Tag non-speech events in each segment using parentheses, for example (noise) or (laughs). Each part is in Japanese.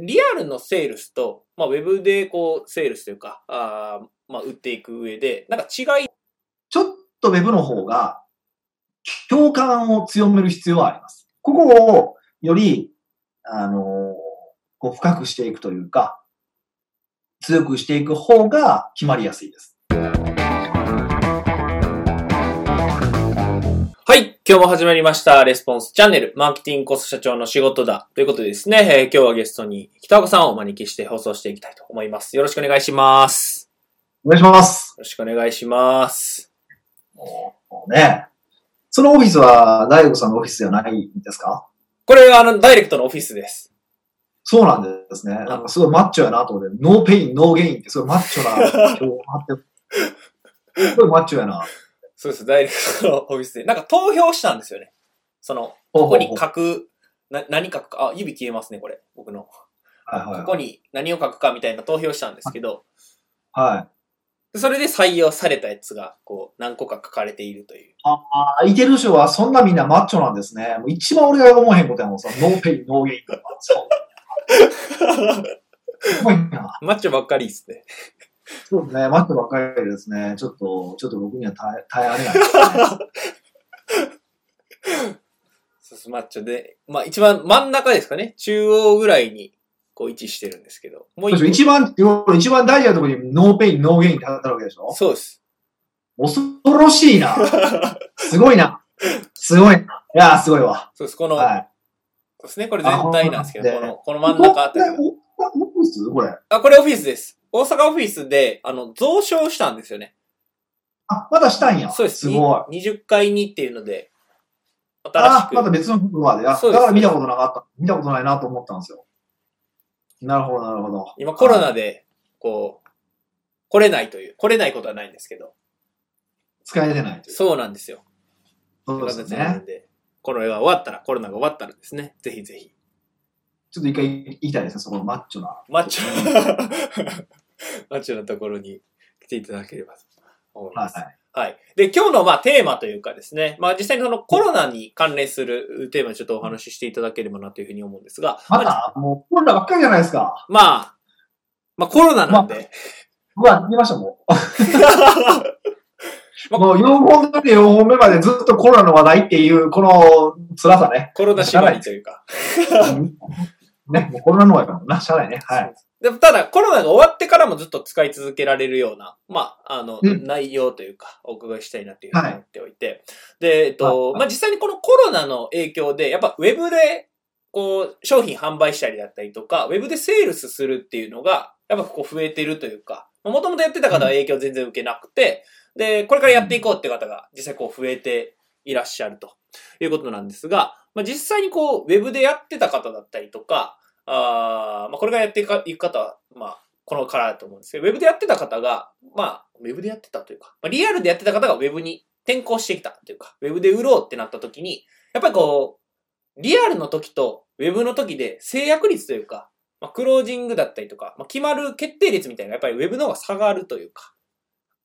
リアルのセールスと、まあ、ウェブでこう、セールスというか、あまあ、売っていく上で、なんか違い、ちょっとウェブの方が、共感を強める必要はあります。ここをより、あの、こう深くしていくというか、強くしていく方が決まりやすいです。今日も始まりました。レスポンスチャンネル、マーケティングコスト社長の仕事だ。ということでですね、えー今日はゲストに北岡さんをお招きして放送していきたいと思います。よろしくお願いします。お願いします。よろしくお願いします。もうね。そのオフィスは大悟さんのオフィスじゃないんですか？これはあの、ダイレクトのオフィスです。そうなんですね。なんかすごいマッチョやなと思って、ノーペイン、ノーゲインってすごいマッチョな今日 (laughs) マッチョやな。そうです。ダイレクトのオフィスで。なんか投票したんですよね。その、ここに書く、な、何書くか。あ、指消えますね、これ。僕の。はいはいここに何を書くかみたいな投票したんですけど、はい。それで採用されたやつが、こう、何個か書かれているという。ああ、いてる人はそんなみんなマッチョなんですね。もう一番俺が思えへんことやもん、そのノーペイン、ノーゲイン。(laughs) すごいな。マッチョばっかりですね。そうですね、マッチョばっかりですね。ちょっと、ちょっと僕には耐え、耐えられないですね。そうそう、マッチョで。まあ一番真ん中ですかね。中央ぐらいに、こう位置してるんですけど。もう一番、一番大事なところにノーペイン、ノーゲインって貼ってあるわけでしょ？そうです。恐ろしいな。すごいな。すごいな。いやー、すごいわ。そうです。この、はい。そうですね。これ全体なんですけど、あこの、この真ん中あたりオフィス？これ。あ、これオフィスです。大阪オフィスで、あの、増床したんですよね。あ、まだしたんや。そうです。すごい。に20階にっていうので、新しあ、く。また別のフロアで。あ、だそうですから見たことなかった。見たことないなと思ったんですよ。なるほど、なるほど。今コロナで、こう、来れないという、来れないことはないんですけど、使えてないという。そうなんですよ。そうですね。で、コロナが終わったら、コロナが終わったらですね、ぜひぜひ。ちょっと一回言いたいですね、そこのマッチョな。マッチョ、マッチョなところに来ていただければと思います。はい。はい。で、今日のまあテーマというかですね、まあ実際にそのコロナに関連するテーマにちょっとお話ししていただければなというふうに思うんですが、また、もうコロナばっかりじゃないですか。まあ、まあコロナなんで、うわ、見ましたもまう。もう (laughs) 4本目で4本目までずっとコロナの話題っていう、この辛さね。コロナ縛りというか。ね、もうコロナの話やからな、しゃあないね。はい。でもただ、コロナが終わってからもずっと使い続けられるような、まあ、あの、うん。内容というか、お伺いしたいなっていうふうに思っておいて。で、えっと、まあ、実際にこのコロナの影響で、やっぱウェブで、こう、商品販売したりだったりとか、ウェブでセールスするっていうのが、やっぱこう増えてるというか、もともとやってた方は影響全然受けなくて、で、これからやっていこうって方が実際こう増えていらっしゃるということなんですが、まあ、実際にこう、ウェブでやってた方だったりとか、あ、これからやっていく方は、まあ、このからだと思うんですけど、ウェブでやってた方が、まあ、ウェブでやってたというか、まあ、リアルでやってた方がウェブに転向してきたというか、ウェブで売ろうってなった時に、やっぱりこう、リアルの時とウェブの時で制約率というか、まあ、クロージングだったりとか、まあ、決まる決定率みたいなやっぱりウェブの方が差があるというか、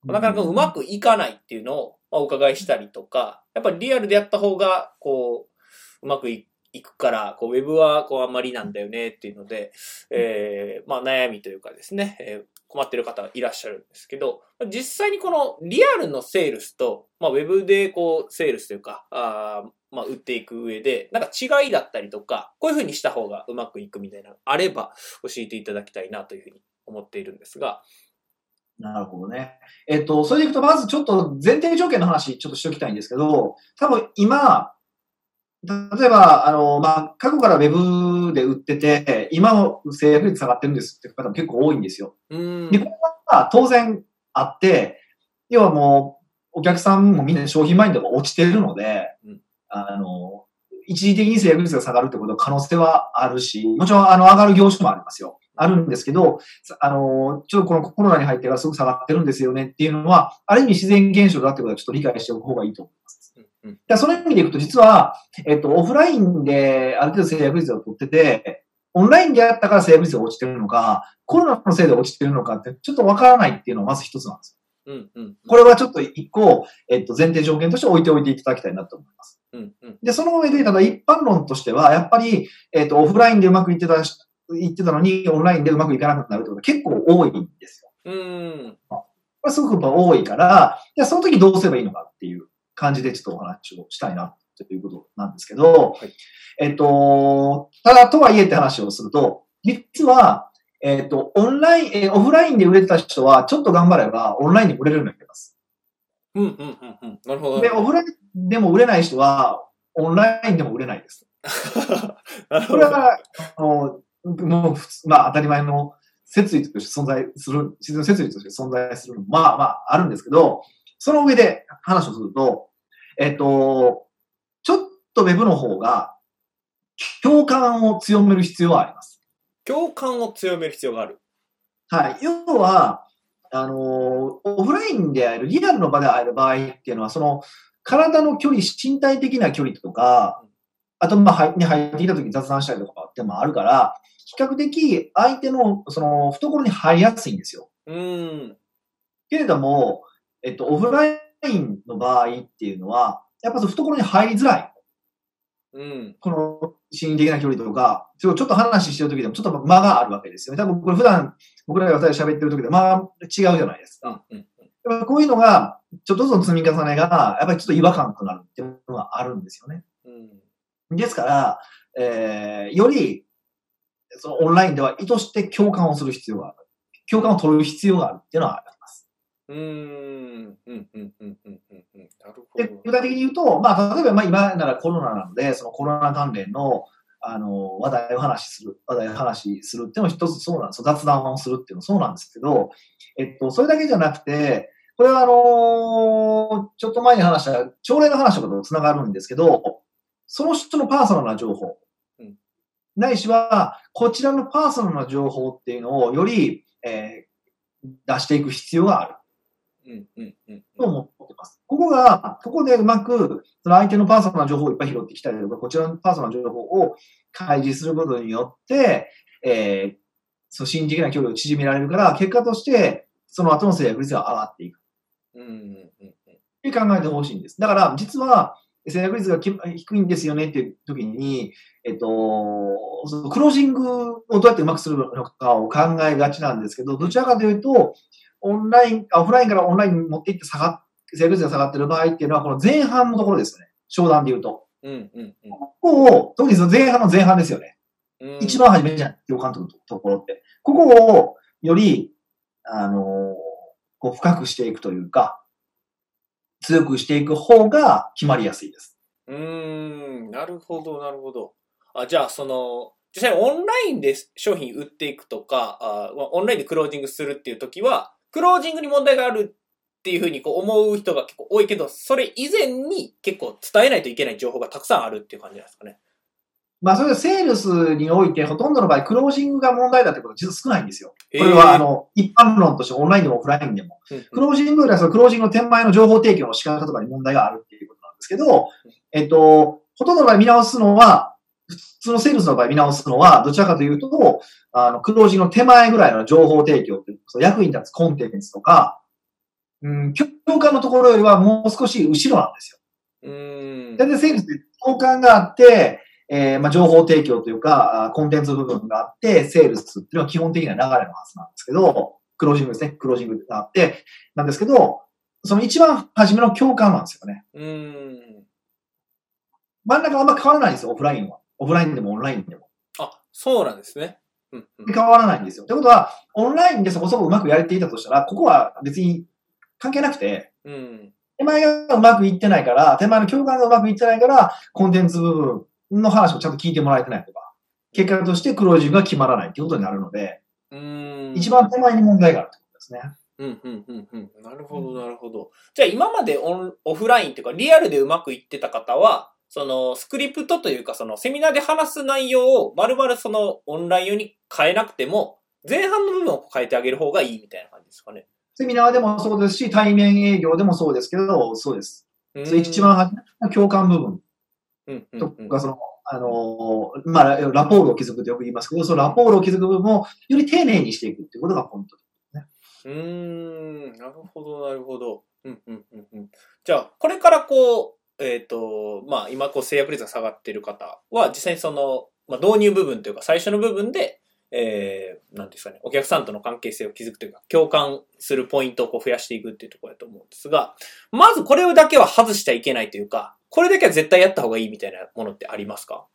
なかなかうまくいかないっていうのをまあお伺いしたりとか、やっぱりリアルでやった方が、こう、うまくいいくから、こう、ウェブはこうあんまりなんだよねっていうので、えー、まあ悩みというかですね、えー困ってる方いらっしゃるんですけど、実際にこのリアルのセールスと、まあ、ウェブでこう、セールスというか、あまあ、売っていく上で、なんか違いだったりとか、こういう風にした方がうまくいくみたいなのあれば、教えていただきたいなというふうに思っているんですが、なるほどね。えっと、それでいくと、まずちょっと前提条件の話、ちょっとしておきたいんですけど、多分今、例えば、あの、まあ、過去からウェブで売ってて、今の制約率下がってるんですって方も結構多いんですよ。で、これは当然あって、要はもう、お客さんもみんな商品マインドが落ちてるので、うんあの、一時的に制約率が下がるってことは可能性はあるし、もちろん、あの、上がる業種もありますよ。あるんですけど、さあの、ちょっとこのコロナに入ってからすごく下がってるんですよねっていうのは、ある意味自然現象だってことはちょっと理解しておく方がいいと思います。だその意味でいくと、実は、えっと、オフラインである程度制約率を取ってて、オンラインでやったから制約率が落ちてるのか、コロナのせいで落ちてるのかって、ちょっとわからないっていうのがまず一つなんです。うんうん。これはちょっと一個、えっと、前提条件として置いておいていただきたいなと思います。うんうん。で、その上で、ただ一般論としては、やっぱり、えっと、オフラインでうまくいってた言ってたのに、オンラインでうまくいかなくなるってことが結構多いんですよ。うん。これすごくやっぱ多いから、じゃあその時どうすればいいのかっていう感じでちょっとお話をしたいなということなんですけど、はいえっと、ただとはいえって話をすると、実は、えっと、オンライン、えーオフラインで売れてた人は、ちょっと頑張れば、オンラインで売れるようになります。うん、うん、うん、うん。なるほど。で、オフラインでも売れない人は、オンラインでも売れないです。(laughs) なるほど。これは、あの、もうまあ当たり前の設理として存在する、自然の設理として存在するのも、まあまああるんですけど、その上で話をすると、えっと、ちょっとウェブの方が共感を強める必要はあります。共感を強める必要がある。はい。要は、あの、オフラインで会える、リアルの場で会える場合っていうのは、その、体の距離、身体的な距離とか、あと、まあ、入に入ってきた時に雑談したりとかってもあるから、比較的相手の、その、懐に入りやすいんですよ。うん。けれども、えっと、オフラインの場合っていうのは、やっぱその懐に入りづらい。うん。この心理的な距離とか、ちょっと話してる時でもちょっと間があるわけですよね。多分これ普段僕らが二人喋ってる時で間違うじゃないですか。うん。やっぱこういうのが、ちょっとずつ積み重ねが、やっぱりちょっと違和感となるっていうのがあるんですよね。うん。ですから、えー、より、そのオンラインでは意図して共感をする必要がある。共感を取る必要があるっていうのはあります。うーん。うん。うん。うん。うん。うん。なるほで、ど。具体的に言うと、まあ、例えば、まあ、今ならコロナなので、そのコロナ関連の、あの、話題を話しする、話題を話しするっていうのも一つそうなんですよ。雑談をするっていうのもそうなんですけど、えっと、それだけじゃなくて、これはあのちょっと前に話した、朝礼の話とかとつながるんですけど、その人のパーソナルな情報、うんないしは、こちらのパーソナルな情報っていうのをより、えー出していく必要がある。うん。うん。うん。と思ってます。ここが、ここでうまく、その相手のパーソナルな情報をいっぱい拾ってきたりとか、こちらのパーソナルな情報を開示することによって、えー、その心理的な距離を縮められるから、結果として、その後の制約率が上がっていく。うん。うん。うん。って考えてほしいんです。だから、実は、制約率がき低いんですよねっていう時に、えっと、そのクロージングをどうやってうまくするのかを考えがちなんですけど、どちらかというと、オンライン、あオフラインからオンラインに持っていって下がっ、制約率が下がってる場合っていうのは、この前半のところですよね。商談で言うと。うん。うん。ここを、特にその前半の前半ですよね。うん。一番初めじゃん、共感とのところって。ここを、より、あのーこう深くしていくというか、強くしていく方が決まりやすいです。うーん、なるほど、なるほど。あ、じゃあ、その、実際オンラインで商品売っていくとか、あオンラインでクロージングするっていう時は、クロージングに問題があるっていうふうにこう思う人が結構多いけど、それ以前に結構伝えないといけない情報がたくさんあるっていう感じなんですかね。まあ、それでセールスにおいて、ほとんどの場合、クロージングが問題だってことは実は少ないんですよ。これは、あの、一般論としてオンラインでもオフラインでも。クロージングよりはそのクロージングの手前の情報提供の仕方とかに問題があるっていうことなんですけど、えっと、ほとんどの場合見直すのは、普通のセールスの場合見直すのは、どちらかというと、あの、クロージングの手前ぐらいの情報提供っていう、その役に立つコンテンツとか、うん、共感のところよりはもう少し後ろなんですよ。うーん。大体セールスって共感があって、えーまあ、情報提供というか、あコンテンツ部分があって、セールスっていうのは基本的な流れのはずなんですけど、クロージングですね。クロージングがあって、なんですけど、その一番初めの共感なんですよね。うーん。真ん中あんま変わらないんですよ、オフラインは。オフラインでもオンラインでも。あ、そうなんですね。うんうん。変わらないんですよ。ってことは、オンラインでそこそこうまくやれていたとしたら、ここは別に関係なくて、うん。手前がうまくいってないから、手前の共感がうまくいってないから、コンテンツ部分の話もちゃんと聞いてもらえてないとか、結果としてクロージングが決まらないっていうことになるので、うーん。一番手前に問題があるってことですね。うん、うん、うん、うん。なるほど、なるほど。じゃあ今までオンオフラインっていうかリアルでうまくいってた方は、そのスクリプトというかそのセミナーで話す内容を丸々そのオンライン用に変えなくても、前半の部分を変えてあげる方がいいみたいな感じですかね。セミナーでもそうですし、対面営業でもそうですけど、そうです。うんそれ一番共感部分とうん。か、その、あのーまあ、ララポールを築くとよく言いますけど、そのラポールを築く部分をより丁寧にしていくっていうことがポイント。うーん、なるほど、なるほど。うん、うん、うん、うん。じゃあ、これからこう、えっ、と、まあ、今こう制約率が下がってる方は、実際にその、まあ、導入部分というか、最初の部分で、えー、なんですかね、お客さんとの関係性を築くというか、共感するポイントをこう増やしていくっていうところだと思うんですが、まずこれだけは外しちゃいけないというか、これだけは絶対やった方がいいみたいなものってありますか？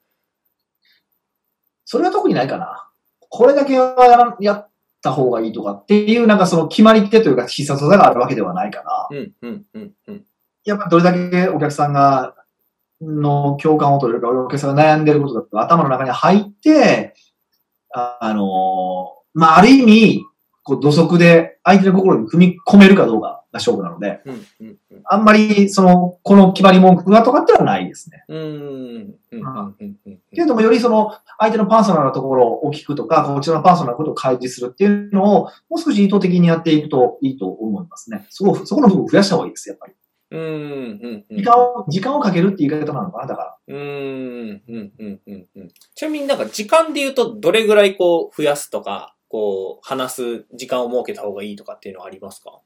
それは特にないかな。これだけはやった方がいいとかっていう、なんかその決まり手というか必殺技があるわけではないかな。うん、うん、うん、うん。やっぱどれだけお客さんが、の共感を取れるか、お客さんが悩んでることだとか、頭の中に入って、ああのまあ、ある意味、こう土足で相手の心に踏み込めるかどうかが勝負なので、うん、うん、うん。あんまり、その、この決まり文句がとかってはないですね。うーん。けれども、よりその、相手のパーソナルなところを聞くとか、こちらのパーソナルなことを開示するっていうのを、もう少し意図的にやっていくといいと思いますね。そこ、そこの部分を増やした方がいいです、やっぱり。うーん、うん、うん。時間を、時間をかけるって言い方なのかな、だから。うーん、うん、うん、うん、うん。ちなみになんか時間で言うと、どれぐらいこう、増やすとか、こう、話す時間を設けた方がいいとかっていうのはありますか？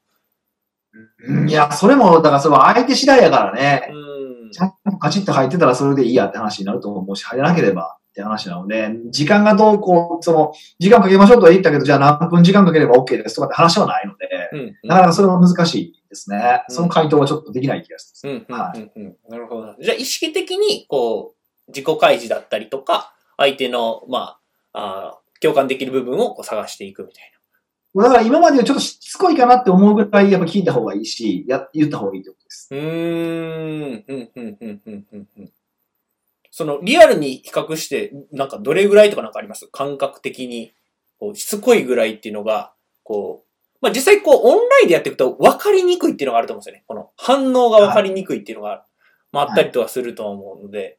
いや、それも、だからそれは相手次第やからうね。ーんちゃんとカチッと入ってたらそれでいいやって話になると思うし、入らなければって話なので、時間がどうこう、その、時間かけましょうとは言ったけど、じゃあ何分時間かければ OK ですとかって話はないので、うん、なかなかそれは難しいですね。うんその回答はちょっとできない気がする。うん、うん、はうん、うん。なるほど。じゃあ意識的に、こう、自己開示だったりとか、相手の、まあ、あー共感できる部分をこう探していくみたいだから今までよりちょっとしつこいかなって思うぐらいやっぱ聞いた方がいいし、や、言った方がいいってことです。な。うーん、うん、うん、うん、うん、うん。うんその、リアルに比較して、なんかどれぐらいとかなんかあります？感覚的に。こう、しつこいぐらいっていうのが、こう、まあ実際こう、オンラインでやっていくと分かりにくいっていうのがあると思うんですよね。この反応が分かりにくいっていうのが、まああったりとはすると思うので。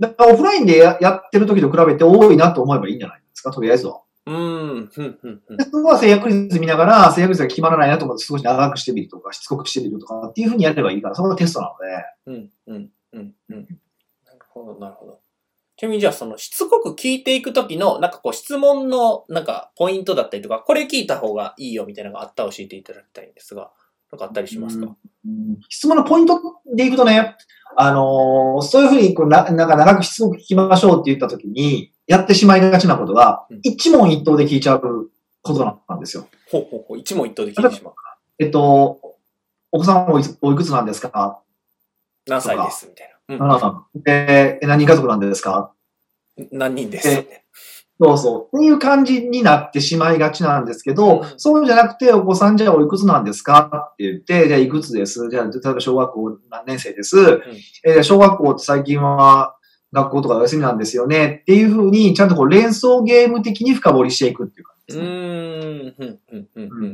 だからオフラインでややってる時と比べて多いなと思えばいいんじゃないですか、とりあえずは。うーん、ふん、ふん、ふん。で。そこは制約率見ながら、制約率が決まらないなと思って少し長くしてみるとか、しつこくしてみるとかっていうふうにやればいいから、それがテストなので。うん、うん、うん、うん。なるほど、なるほど。ちなみにじゃあそのしつこく聞いていくときの、なん。かこう質問のなん。かポイントだったりとか、これ聞いた方がいいよみたいなのがあったら教えていただきたいん。ですが、なん。かあったりしますか、うん。質問のポイントでいくとね、あのーそういうふうにこうな、なん。か長く質問聞きましょうって言ったときに、やってしまいがちなことがうん、一問一答で聞いちゃうことなんですよ。ほうほうほう、一問一答で聞いてしまう。えっと、お子さんおいつおいくつなんですか、何歳です？みたいな。うん。えー何人家族なんですか？何人です？えそうそう。っていう感じになってしまいがちなんですけど、うん。そうじゃなくて、お子さんじゃあおいくつなんですか？って言って、じゃあいくつです？じゃあ、例えば小学校何年生です、えー小学校って最近は学校とかお休みなんですよね。っていうふうに、ちゃんとこう連想ゲーム的に深掘りしていくっていう感じう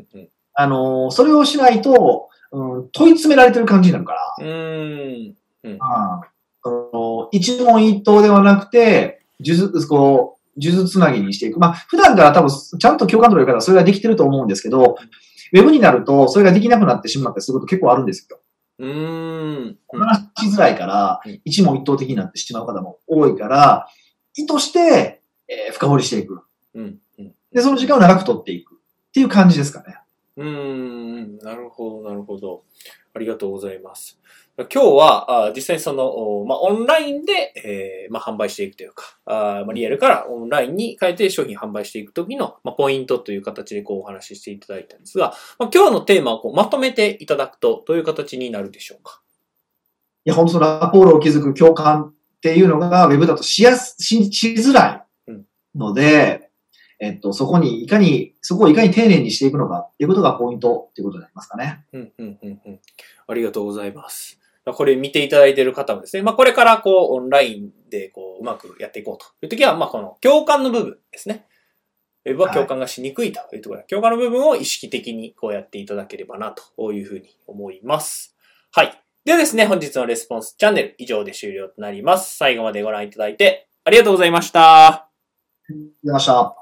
ですね。あのーそれをしないと、うん、問い詰められてる感じになるから、うーん、うん。その一問一答ではなくて、数珠、こう、数珠つなぎにしていく。まあ、普段から多分、ちゃんと共感度の方はそれができてると思うんですけど、ウェブになると、それができなくなってしまったりすること結構あるんですよ。うーん。話しづらいからうん、一問一答的になってしまう方も多いから、意図して、えー深掘りしていく。うん、うん。で、その時間を長く取っていく。っていう感じですかね。うーん、なるほど、なるほど。ありがとうございます。今日は、あ実際にその、おまあ、オンラインで、えーまあ、販売していくというか、あまあ、リアルからオンラインに変えて商品販売していくときの、まあ、ポイントという形でこうお話ししていただいたんですが、まあ、今日のテーマをこうまとめていただくと、どういう形になるでしょうか？いや、本当そのラポールを築く共感っていうのが、ウェブだとしやす、し、しづらいので、えっと、そこにいかに、そこをいかに丁寧にしていくのかっていうことがポイントっていうことになりますかね。うん、うん、うん、うん。ありがとうございます。これ見ていただいている方もですね、まあこれからこうオンラインでこううまくやっていこうという時は、まあこの共感の部分ですね。ウェブは共感がしにくいというところで、共感の部分を意識的にこうやっていただければなというふうに思います。はい。ではですね、本日のレスポンスチャンネル以上で終了となります。最後までご覧いただいてありがとうございました。出ました。